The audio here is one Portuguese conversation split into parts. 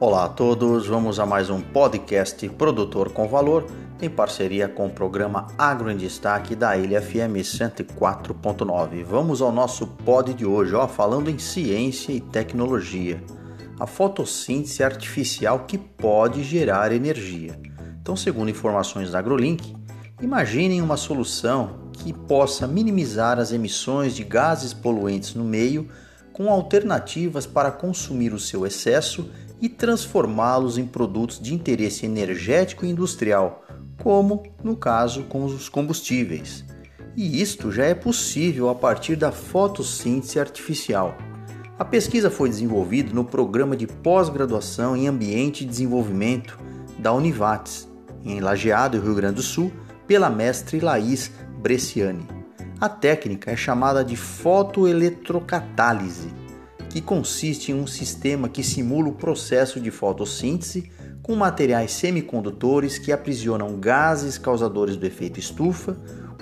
Olá a todos, vamos a mais um podcast Produtor com Valor em parceria com o programa Agro em Destaque da Ilha FM 104.9. Vamos ao nosso pod de hoje, ó, falando em ciência e tecnologia. A fotossíntese artificial que pode gerar energia. Então, segundo informações da AgroLink, imaginem uma solução que possa minimizar as emissões de gases poluentes no meio com alternativas para consumir o seu excesso e transformá-los em produtos de interesse energético e industrial, como no caso com os combustíveis. E isto já é possível a partir da fotossíntese artificial. A pesquisa foi desenvolvida no programa de pós-graduação em Ambiente e Desenvolvimento da Univates, em Lajeado, Rio Grande do Sul, pela mestre Laís Bresciani. A técnica é chamada de fotoeletrocatálise que consiste em um sistema que simula o processo de fotossíntese com materiais semicondutores que aprisionam gases causadores do efeito estufa,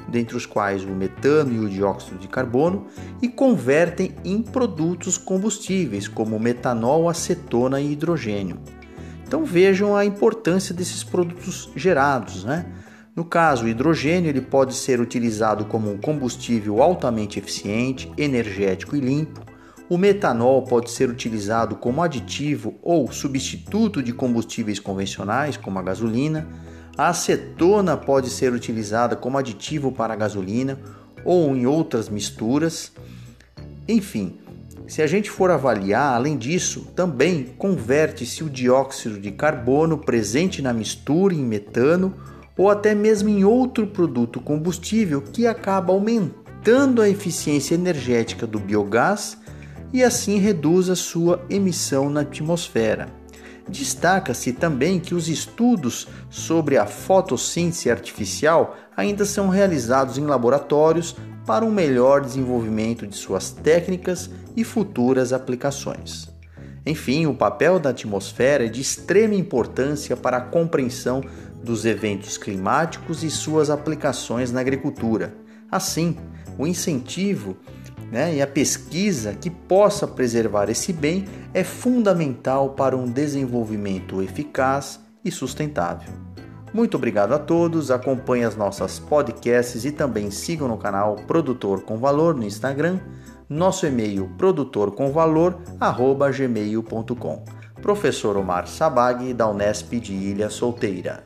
dentre os quais o metano e o dióxido de carbono, e convertem em produtos combustíveis como metanol, acetona e hidrogênio. Então vejam a importância desses produtos gerados, né? No caso, o hidrogênio ele pode ser utilizado como um combustível altamente eficiente, energético e limpo, o metanol pode ser utilizado como aditivo ou substituto de combustíveis convencionais, como a gasolina. A acetona pode ser utilizada como aditivo para a gasolina ou em outras misturas. Enfim, se a gente for avaliar, além disso, também converte-se o dióxido de carbono presente na mistura em metano ou até mesmo em outro produto combustível que acaba aumentando a eficiência energética do biogás e assim reduz a sua emissão na atmosfera. Destaca-se também que os estudos sobre a fotossíntese artificial ainda são realizados em laboratórios para um melhor desenvolvimento de suas técnicas e futuras aplicações. Enfim, o papel da atmosfera é de extrema importância para a compreensão dos eventos climáticos e suas aplicações na agricultura. Assim, o incentivo né, e a pesquisa que possa preservar esse bem é fundamental para um desenvolvimento eficaz e sustentável. Muito obrigado a todos, acompanhe as nossas podcasts e também sigam no canal Produtor com Valor no Instagram, nosso e-mail produtorcomvalor@gmail.com. Professor Omar Sabag da Unesp de Ilha Solteira.